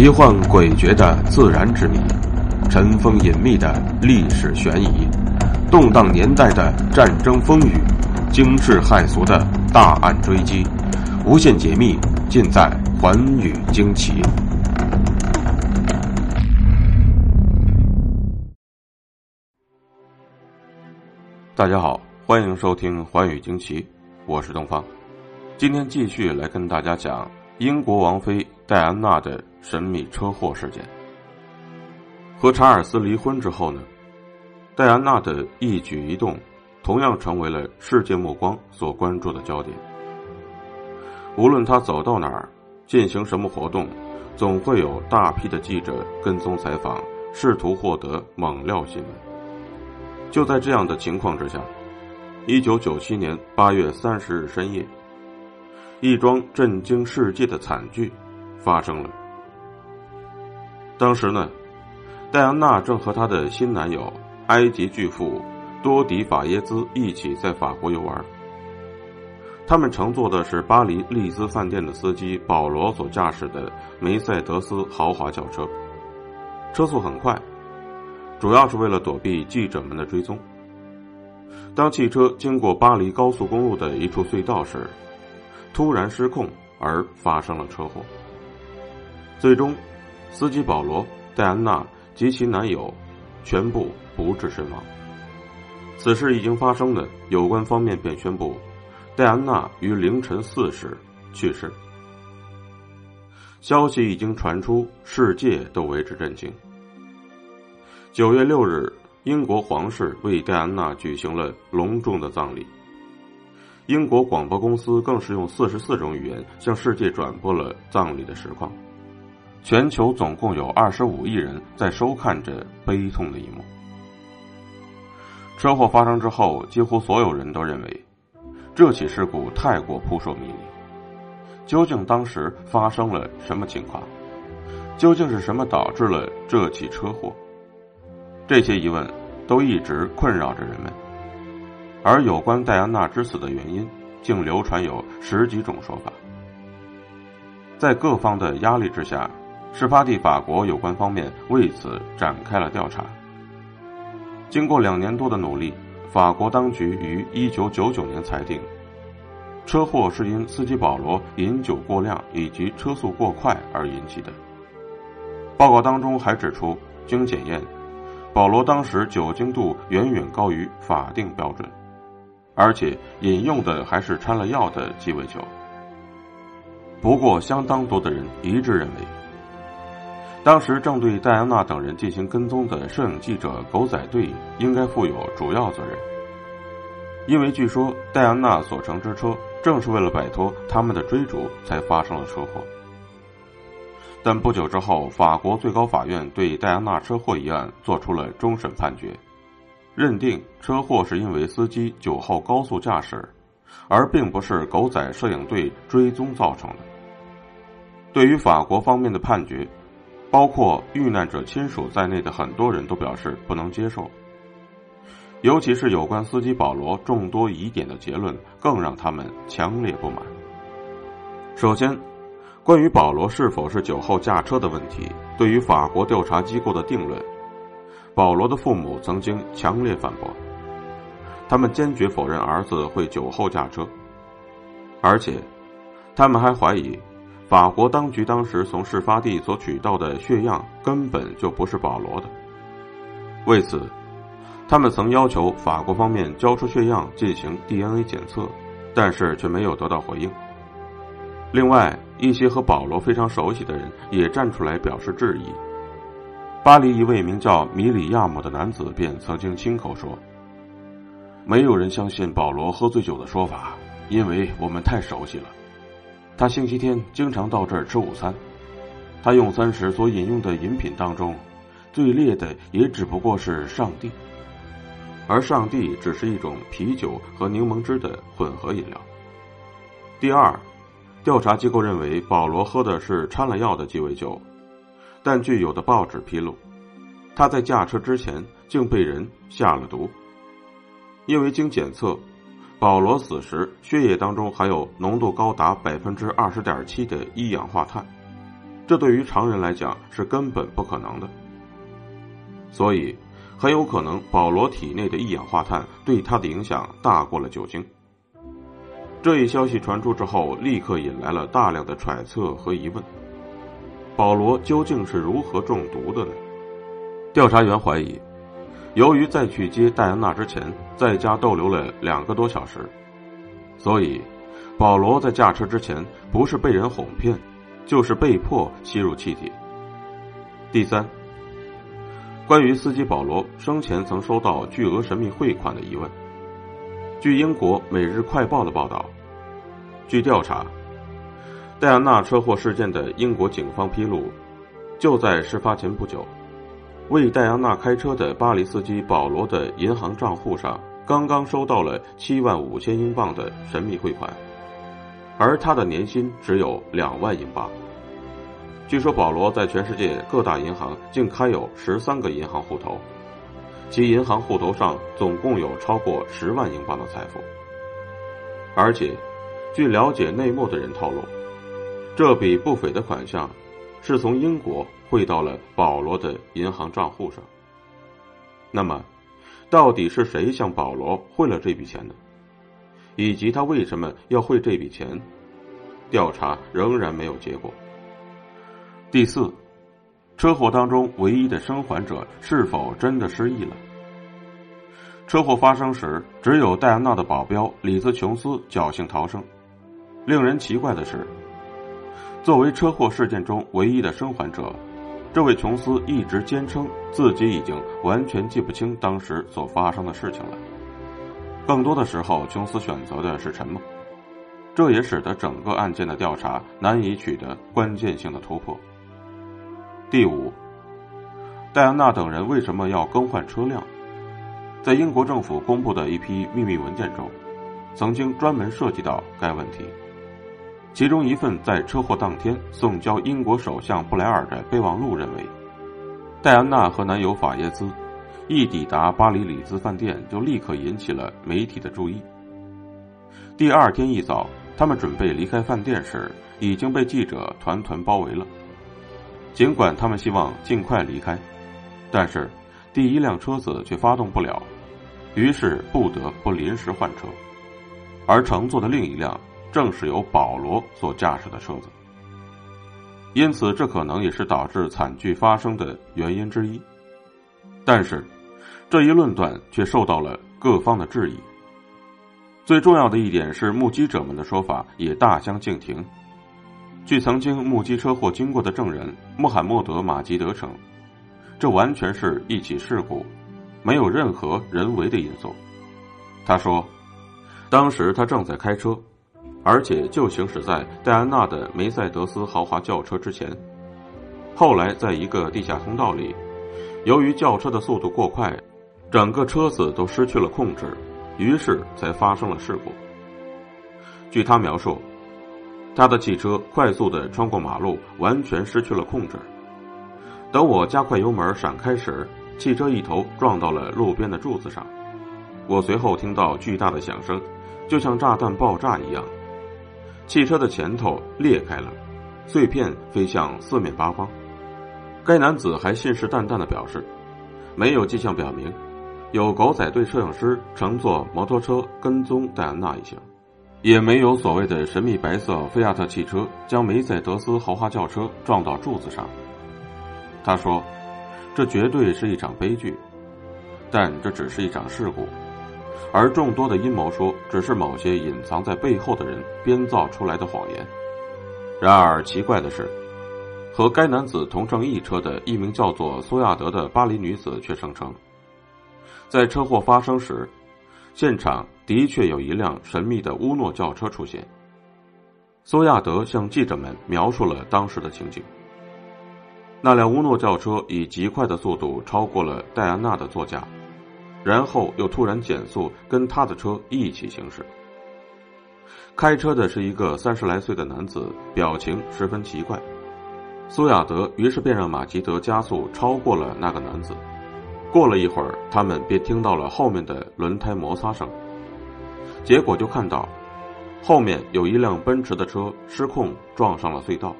奇幻诡谲的自然之谜，尘封隐秘的历史悬疑，动荡年代的战争风雨，惊世骇俗的大案追击，无限解密尽在《寰宇惊奇》。大家好，欢迎收听《寰宇惊奇》，我是东方。今天继续来跟大家讲英国王妃戴安娜的。神秘车祸事件。和查尔斯离婚之后呢，戴安娜的一举一动，同样成为了世界目光所关注的焦点。无论她走到哪儿，进行什么活动，总会有大批的记者跟踪采访，试图获得猛料新闻。就在这样的情况之下，一九九七年八月三十日深夜，一桩震惊世界的惨剧发生了。当时呢，戴安娜正和她的新男友埃及巨富多迪法耶兹一起在法国游玩。他们乘坐的是巴黎丽兹饭店的司机保罗所驾驶的梅赛德斯豪华轿车，车速很快，主要是为了躲避记者们的追踪。当汽车经过巴黎高速公路的一处隧道时，突然失控而发生了车祸，最终。司机保罗、戴安娜及其男友全部不治身亡。此事已经发生的，有关方面便宣布，戴安娜于凌晨四时去世。消息已经传出，世界都为之震惊。九月六日，英国皇室为戴安娜举行了隆重的葬礼。英国广播公司更是用四十四种语言向世界转播了葬礼的实况。全球总共有二十五亿人在收看着悲痛的一幕。车祸发生之后，几乎所有人都认为，这起事故太过扑朔迷离。究竟当时发生了什么情况？究竟是什么导致了这起车祸？这些疑问都一直困扰着人们。而有关戴安娜之死的原因，竟流传有十几种说法。在各方的压力之下。事发地法国有关方面为此展开了调查。经过两年多的努力，法国当局于一九九九年裁定，车祸是因司机保罗饮酒过量以及车速过快而引起的。报告当中还指出，经检验，保罗当时酒精度远远高于法定标准，而且饮用的还是掺了药的鸡尾酒。不过，相当多的人一致认为。当时正对戴安娜等人进行跟踪的摄影记者狗仔队应该负有主要责任，因为据说戴安娜所乘之车正是为了摆脱他们的追逐才发生了车祸。但不久之后，法国最高法院对戴安娜车祸一案作出了终审判决，认定车祸是因为司机酒后高速驾驶，而并不是狗仔摄影队追踪造成的。对于法国方面的判决。包括遇难者亲属在内的很多人都表示不能接受，尤其是有关司机保罗众多疑点的结论，更让他们强烈不满。首先，关于保罗是否是酒后驾车的问题，对于法国调查机构的定论，保罗的父母曾经强烈反驳，他们坚决否认儿子会酒后驾车，而且，他们还怀疑。法国当局当时从事发地所取到的血样根本就不是保罗的，为此，他们曾要求法国方面交出血样进行 DNA 检测，但是却没有得到回应。另外，一些和保罗非常熟悉的人也站出来表示质疑。巴黎一位名叫米里亚姆的男子便曾经亲口说：“没有人相信保罗喝醉酒的说法，因为我们太熟悉了。”他星期天经常到这儿吃午餐，他用餐时所饮用的饮品当中，最烈的也只不过是上帝，而上帝只是一种啤酒和柠檬汁的混合饮料。第二，调查机构认为保罗喝的是掺了药的鸡尾酒，但据有的报纸披露，他在驾车之前竟被人下了毒，因为经检测。保罗死时，血液当中含有浓度高达百分之二十点七的一氧化碳，这对于常人来讲是根本不可能的。所以，很有可能保罗体内的一氧化碳对他的影响大过了酒精。这一消息传出之后，立刻引来了大量的揣测和疑问：保罗究竟是如何中毒的呢？调查员怀疑，由于在去接戴安娜之前在家逗留了两个多小时，所以保罗在驾车之前不是被人哄骗，就是被迫吸入气体。第三，关于司机保罗生前曾收到巨额神秘汇款的疑问。据英国《每日快报》的报道，据调查，戴安娜车祸事件的英国警方披露，就在事发前不久，为戴安娜开车的巴黎司机保罗的银行账户上刚刚收到了七万五千英镑的神秘汇款，而他的年薪只有两万英镑。据说保罗在全世界各大银行竟开有十三个银行户头。其银行户头上总共有超过十万英镑的财富，而且，据了解内幕的人透露，这笔不菲的款项是从英国汇到了保罗的银行账户上。那么，到底是谁向保罗汇了这笔钱呢？以及他为什么要汇这笔钱？调查仍然没有结果。第四。车祸当中唯一的生还者是否真的失忆了？车祸发生时，只有戴安娜的保镖里兹·琼斯侥幸逃生。令人奇怪的是，作为车祸事件中唯一的生还者，这位琼斯一直坚称自己已经完全记不清当时所发生的事情了。更多的时候，琼斯选择的是沉默，这也使得整个案件的调查难以取得关键性的突破。第五，戴安娜等人为什么要更换车辆？在英国政府公布的一批秘密文件中，曾经专门涉及到该问题。其中一份在车祸当天送交英国首相布莱尔的备忘录认为，戴安娜和男友法耶兹一抵达巴黎里兹饭店，就立刻引起了媒体的注意。第二天一早，他们准备离开饭店时，已经被记者团团包围了。尽管他们希望尽快离开，但是第一辆车子却发动不了，于是不得不临时换车，而乘坐的另一辆正是由保罗所驾驶的车子。因此，这可能也是导致惨剧发生的原因之一。但是，这一论断却受到了各方的质疑。最重要的一点是，目击者们的说法也大相径庭。据曾经目击车祸经过的证人穆罕默德·马吉德称，这完全是一起事故，没有任何人为的因素。他说，当时他正在开车，而且就行驶在戴安娜的梅赛德斯豪华轿车之前。后来，在一个地下通道里，由于轿车的速度过快，整个车子都失去了控制，于是才发生了事故。据他描述。他的汽车快速的穿过马路，完全失去了控制。等我加快油门闪开时，汽车一头撞到了路边的柱子上。我随后听到巨大的响声，就像炸弹爆炸一样。汽车的前头裂开了，碎片飞向四面八方。该男子还信誓旦旦的表示，没有迹象表明有狗仔队摄影师乘坐摩托车跟踪戴安娜一行。也没有所谓的神秘白色菲亚特汽车将梅赛德斯豪华轿车撞到柱子上。他说：“这绝对是一场悲剧，但这只是一场事故，而众多的阴谋说只是某些隐藏在背后的人编造出来的谎言。”然而奇怪的是，和该男子同乘一车的一名叫做苏亚德的巴黎女子却声称，在车祸发生时。现场的确有一辆神秘的乌诺轿车出现。苏亚德向记者们描述了当时的情景。那辆乌诺轿车以极快的速度超过了戴安娜的座驾，然后又突然减速，跟他的车一起行驶。开车的是一个三十来岁的男子，表情十分奇怪。苏亚德于是便让马吉德加速超过了那个男子。过了一会儿，他们便听到了后面的轮胎摩擦声，结果就看到后面有一辆奔驰的车失控撞上了隧道。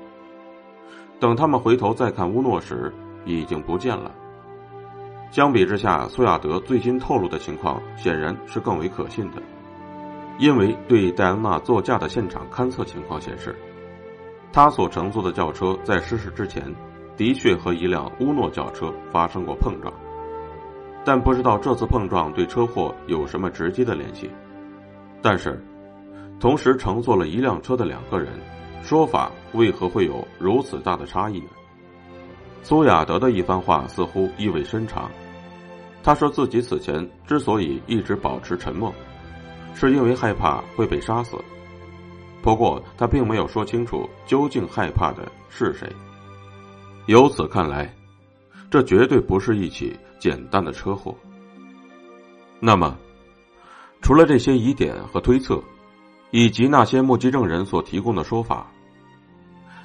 等他们回头再看乌诺时，已经不见了。相比之下，苏亚德最新透露的情况显然是更为可信的，因为对戴安娜座驾的现场勘测情况显示，他所乘坐的轿车在失事之前，的确和一辆乌诺轿车发生过碰撞，但不知道这次碰撞对车祸有什么直接的联系。但是，同时乘坐了一辆车的两个人，说法为何会有如此大的差异呢？苏亚德的一番话似乎意味深长。他说自己此前之所以一直保持沉默，是因为害怕会被杀死。不过他并没有说清楚究竟害怕的是谁。由此看来，这绝对不是一起简单的车祸。那么，除了这些疑点和推测，以及那些目击证人所提供的说法。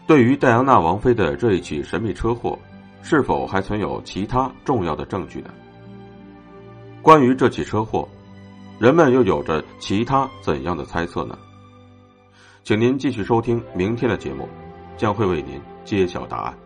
对于戴安娜王妃的这一起神秘车祸，是否还存有其他重要的证据呢？关于这起车祸，人们又有着其他怎样的猜测呢？请您继续收听明天的节目，将会为您揭晓答案。